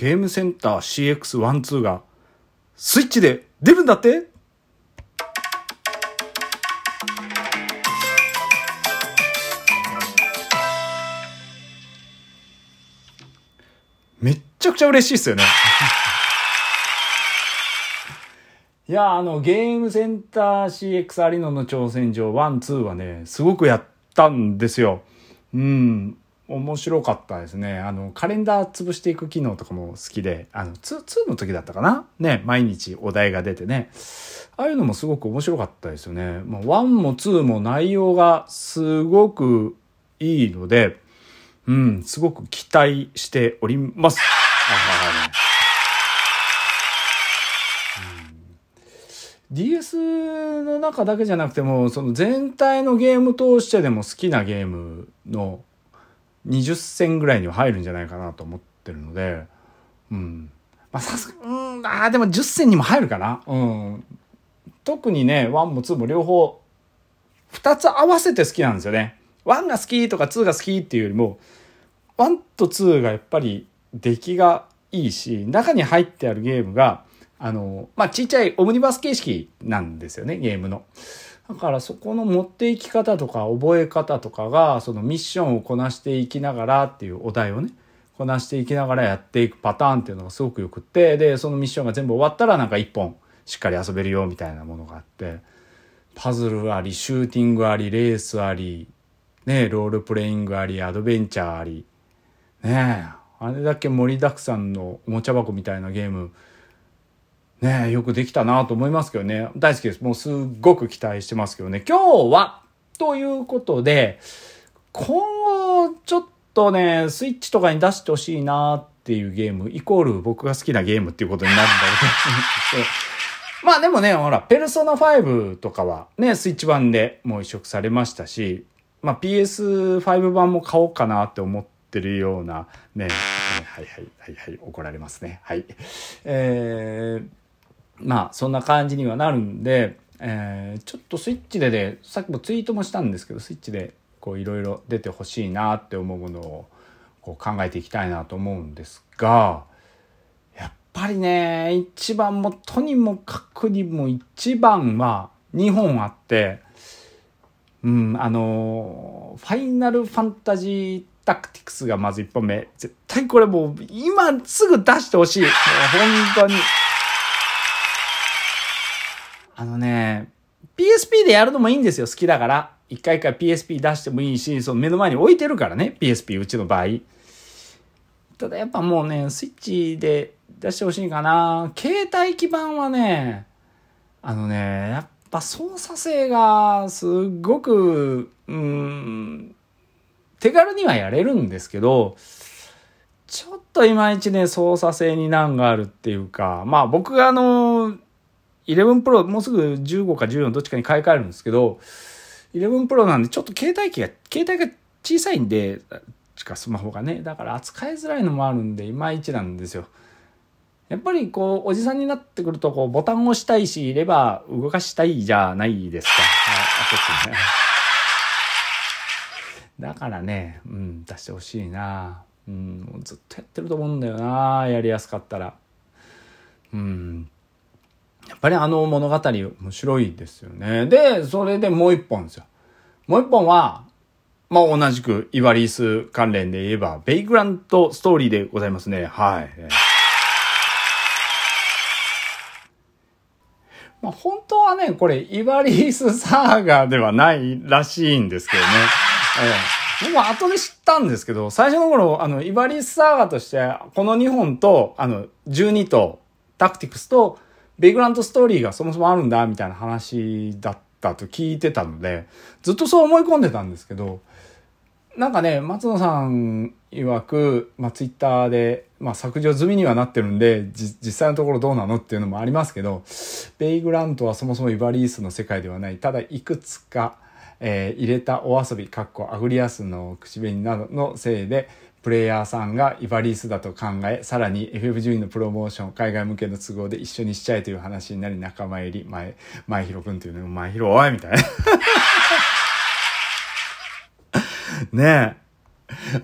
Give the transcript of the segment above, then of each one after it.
ゲームセンター CX12 がスイッチで出るんだってめっちゃくちゃ嬉しいっすよね。いや、あの、ゲームセンター CX アリノの挑戦状1、2はね、すごくやったんですよ。うん。面白かったですね。あの、カレンダー潰していく機能とかも好きで、あの、2、2の時だったかな？ね、毎日お題が出てね。ああいうのもすごく面白かったですよね。もう1も2も内容がすごくいいので、うん、すごく期待しております。DS の中だけじゃなくても、その全体のゲーム通してでも好きなゲームの20戦ぐらいには入るんじゃないかなと思ってるので、うん。まあさすが、うん、ああ、でも10戦にも入るかな。うん。特にね、1も2も両方、2つ合わせて好きなんですよね。1が好きとか2が好きっていうよりも、1と2がやっぱり出来がいいし、中に入ってあるゲームが、あの、まあ、ちっちゃいオムニバス形式なんですよね、ゲームの。だからそこの持っていき方とか覚え方とかが、そのミッションをこなしていきながらっていうお題をね、こなしていきながらやっていくパターンっていうのがすごくよくって、で、そのミッションが全部終わったらなんか一本しっかり遊べるよみたいなものがあって、パズルあり、シューティングあり、レースあり、ね、ロールプレイングあり、アドベンチャーあり、ねあれだけ盛りだくさんのおもちゃ箱みたいなゲーム、ねよくできたなと思いますけどね。大好きです。もうすっごく期待してますけどね。今日は、ということで、今後、ちょっとね、スイッチとかに出してほしいなっていうゲーム、イコール僕が好きなゲームっていうことになるんだけど。まあでもね、ほら、ペルソナ5とかはね、スイッチ版でもう移植されましたし、まあ PS5 版も買おうかなって思ってるようなね、はいはいはいはい、怒られますね。はい。えー、まあそんな感じにはなるんで、えー、ちょっとスイッチでねさっきもツイートもしたんですけどスイッチでこういろいろ出てほしいなって思うものをこう考えていきたいなと思うんですがやっぱりね一番もとにもかくにも一番は2本あってうんあのファイナルファンタジータクティクスがまず1本目絶対これもう今すぐ出してほしいもう本当に。あのね、PSP でやるのもいいんですよ、好きだから。一回一回 PSP 出してもいいし、その目の前に置いてるからね、PSP うちの場合。ただやっぱもうね、スイッチで出してほしいかな。携帯基盤はね、あのね、やっぱ操作性がすっごく、うん、手軽にはやれるんですけど、ちょっといまいちね、操作性に難があるっていうか、まあ僕があの、11 Pro もうすぐ15か14どっちかに買い替えるんですけど、11 Pro なんでちょっと携帯機が、携帯が小さいんで、しかスマホがね、だから扱いづらいのもあるんで、いまいちなんですよ。やっぱりこう、おじさんになってくると、こう、ボタンを押したいし、レバー動かしたいじゃないですか。あ、あね。だからね、うん、出してほしいな。うん、ずっとやってると思うんだよな、やりやすかったら。うん。やっぱりあの物語面白いですよね。で、それでもう一本ですよ。もう一本は、まあ同じくイワリース関連で言えば、ベイグラントストーリーでございますね。はい。まあ本当はね、これイワリースサーガーではないらしいんですけどね。ええ、僕も後で知ったんですけど、最初の頃、あの、イバリースサーガーとして、この2本と、あの、12と、タクティクスと、ベイグラントストーリーがそもそもあるんだ、みたいな話だったと聞いてたので、ずっとそう思い込んでたんですけど、なんかね、松野さん曰く、まあ、ツイッターで、まあ、削除済みにはなってるんで、実際のところどうなのっていうのもありますけど、ベイグラントはそもそもイバリースの世界ではない。ただ、いくつか、えー、入れたお遊び、かっこアグリアスの口紅などのせいで、プレイヤーさんがイヴァリースだと考え、さらに FF12 のプロモーション、海外向けの都合で一緒にしちゃえという話になり仲間入り、前、前広くんというのも前広おいみたいな。ねえ。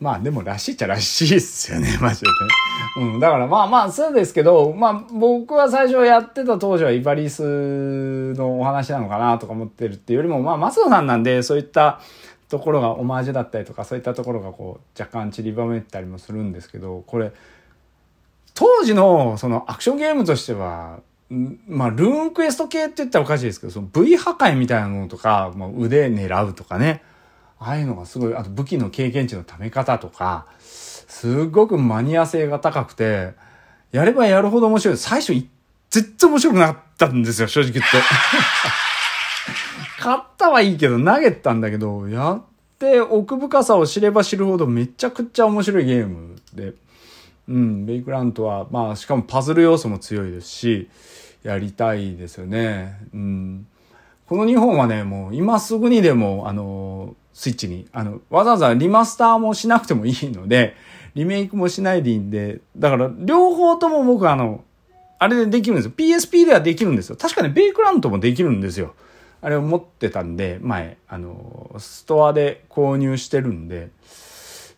まあでもらしいっちゃらしいっすよね、マジで。うん。だからまあまあそうですけど、まあ僕は最初やってた当時はイヴァリースのお話なのかなとか思ってるっていうよりも、まあ松野さんなんでそういったところがオマージュだったりとかそういったところがこう若干散りばめたりもするんですけど、これ、当時のそのアクションゲームとしては、まあ、ルーンクエスト系って言ったらおかしいですけど、その V 破壊みたいなものとか、まあ、腕狙うとかね。ああいうのがすごい、あと武器の経験値のため方とか、すごくマニア性が高くて、やればやるほど面白い。最初、全然面白くなかったんですよ、正直言って。買ったはいいけど、投げたんだけど、やって奥深さを知れば知るほどめちゃくちゃ面白いゲームで。うん、ベイクラントは、まあ、しかもパズル要素も強いですし、やりたいですよね。うん。この2本はね、もう今すぐにでも、あの、スイッチに、あの、わざわざリマスターもしなくてもいいので、リメイクもしないでいいんで、だから両方とも僕あの、あれでできるんですよ。PSP ではできるんですよ。確かね、ベイクラントもできるんですよ。あれを持ってたんで、前、あの、ストアで購入してるんで、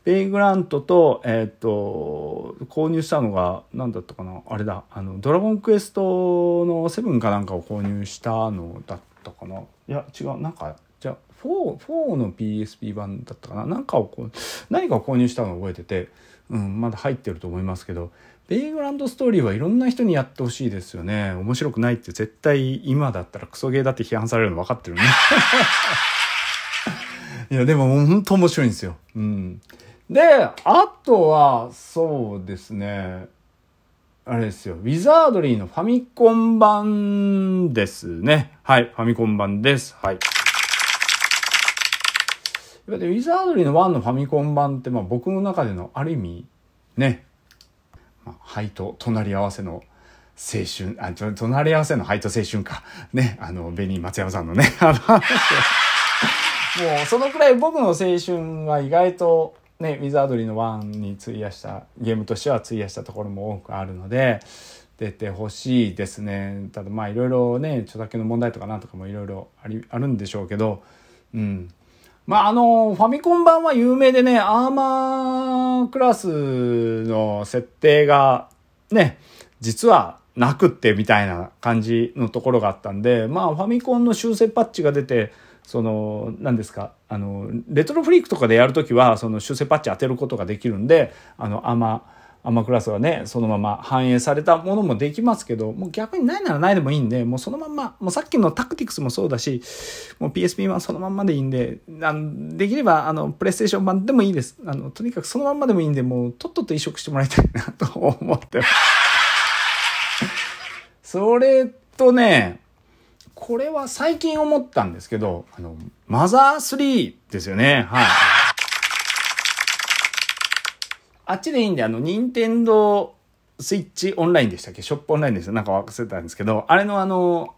ベイグラントと、えっ、ー、と、購入したのが、何だったかな？あれだ、あの、ドラゴンクエストの7かなんかを購入したのだったかな？いや、違う、なんか、じゃあ、4、4の PSP 版だったかな？なんかをこう、何かを購入したのを覚えてて、うん、まだ入ってると思いますけど、ベイグランドストーリーはいろんな人にやってほしいですよね。面白くないって絶対今だったらクソゲーだって批判されるの分かってるね。いや、でも本当面白いんですよ。うん。で、あとは、そうですね。あれですよ。ウィザードリーのファミコン版ですね。はい。ファミコン版です。はい。ウィザードリーの1のファミコン版って、まあ僕の中でのある意味、ね。まあ、灰と隣り合わせの青春、あ、隣り合わせの灰と青春か。ね。あの、ベニー松山さんのね。もう、そのくらい僕の青春は意外と、ね、ウィザードリーの1に費やしたゲームとしては費やしたところも多くあるので出てほしいですねただまあいろいろね著作権の問題とかなんとかもいろいろあるんでしょうけどうんまああのファミコン版は有名でねアーマークラスの設定がね実はなくってみたいな感じのところがあったんでまあファミコンの修正パッチが出てその何ですかあのレトロフリークとかでやるときはその修正パッチ当てることができるんであのアマーアマクラスはねそのまま反映されたものもできますけどもう逆にないならないでもいいんでもうそのまんまもうさっきのタクティクスもそうだしもう PSP 版そのまんまでいいんであのできればあのプレイステーション版でもいいですあのとにかくそのまんまでもいいんでもうとっとと移植してもらいたいなと思ってますそれとねこれは最近思ったんですけど、あの、マザー3ですよね。はい。あっちでいいんで、あの、ニンテンドースイッチオンラインでしたっけ？ショップオンラインですよ。なんか忘れたんですけど、あれのあの、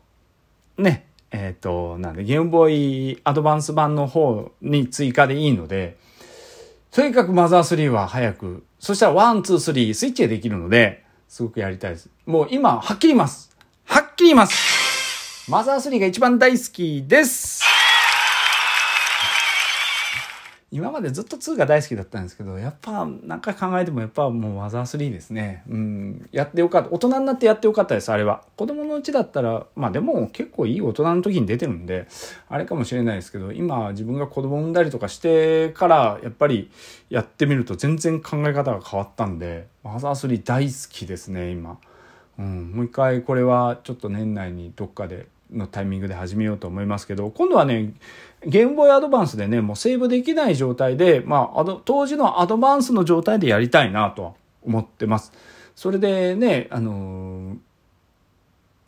ね、えっ、ー、と、なんで、ゲームボーイアドバンス版の方に追加でいいので、とにかくマザー3は早く、そしたら1、2、3スイッチでできるので、すごくやりたいです。もう今、はっきり言います。はっきり言いますマザー3が一番大好きです。今までずっと2が大好きだったんですけど、やっぱ何回考えてもやっぱもうマザー3ですね。うん。やってよかった。大人になってやってよかったです、あれは。子供のうちだったら、まあでも結構いい大人の時に出てるんで、あれかもしれないですけど、今自分が子供産んだりとかしてから、やっぱりやってみると全然考え方が変わったんで、マザー3大好きですね、今。うん。もう一回これはちょっと年内にどっかでのタイミングで始めようと思いますけど、今度はね、ゲームボーイアドバンスでね、もうセーブできない状態で、まあ、あの、当時のアドバンスの状態でやりたいなと思ってます。それでね、あのー、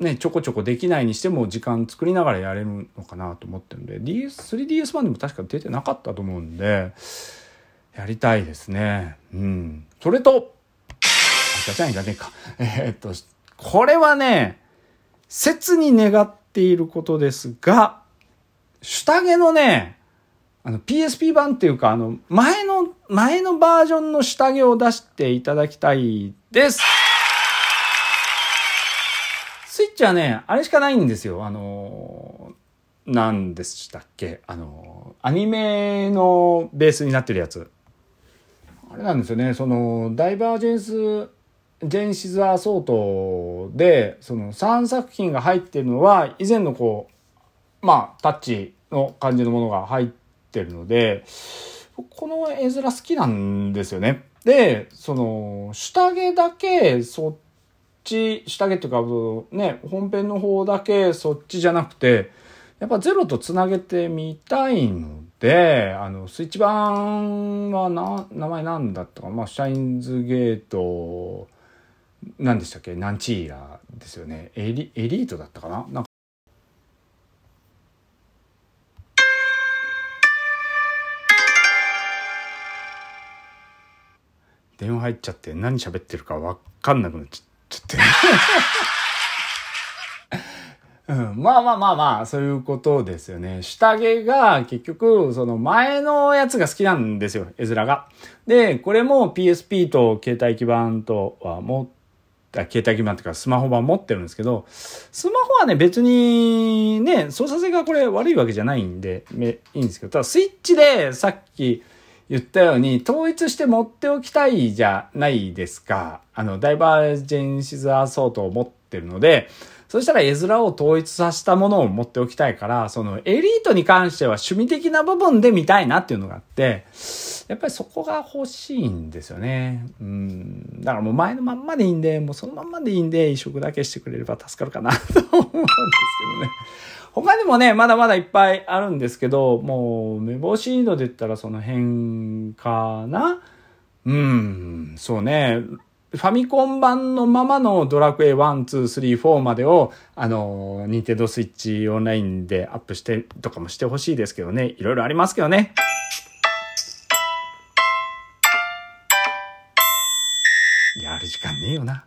ね、ちょこちょこできないにしても時間作りながらやれるのかなと思ってるんで、DS、3DS 版でも確か出てなかったと思うんで、やりたいですね。うん。それと、あ、じゃじゃんいらねえか。えー、っと、これはね、切に願っていることですが、下着のね、あの PSP 版っていうか、あの、前の、前のバージョンの下着を出していただきたいです。スイッチはね、あれしかないんですよ。あの、何でしたっけ？あの、アニメのベースになってるやつ。あれなんですよね、その、ダイバージェンス、ジェンシズ・アソートで、その3作品が入ってるのは、以前のこう、まあ、タッチの感じのものが入ってるので、この絵面好きなんですよね。で、その、下着だけそっち、下着っていうか、ね、本編の方だけそっちじゃなくて、やっぱゼロとつなげてみたいので、あの、スイッチ版はな、名前なんだったか、まあ、シャインズゲート、何でしたっけ？ナンチーラですよね。エリ、エリートだったかな？なんか電話入っちゃって何喋ってるか分かんなくなっちゃって。うん、まあまあまあまあ、そういうことですよね。下着が結局、その前のやつが好きなんですよ、絵面が。で、これも PSP と携帯基板とは持っ携帯基盤とかスマホ版持ってるんですけど、スマホはね、別にね、操作性がこれ悪いわけじゃないんで、いいんですけど、ただスイッチでさっき言ったように、統一して持っておきたいじゃないですか。あの、ダイバージェンシズアソートを持っててるので、そしたら絵面を統一させたものを持っておきたいから、そのエリートに関しては趣味的な部分で見たいなっていうのがあって、やっぱりそこが欲しいんですよね。うん。だからもう前のまんまでいいんで、もうそのまんまでいいんで、移植だけしてくれれば助かるかなと思うんですけどね。他にもね、まだまだいっぱいあるんですけど、もう、目星シードで言ったらその辺かなうん、そうね。ファミコン版のままのドラクエ1、2、3、4までを、あの、ニンテンドスイッチオンラインでアップしてとかもしてほしいですけどね。いろいろありますけどね。やる時間ねえよな。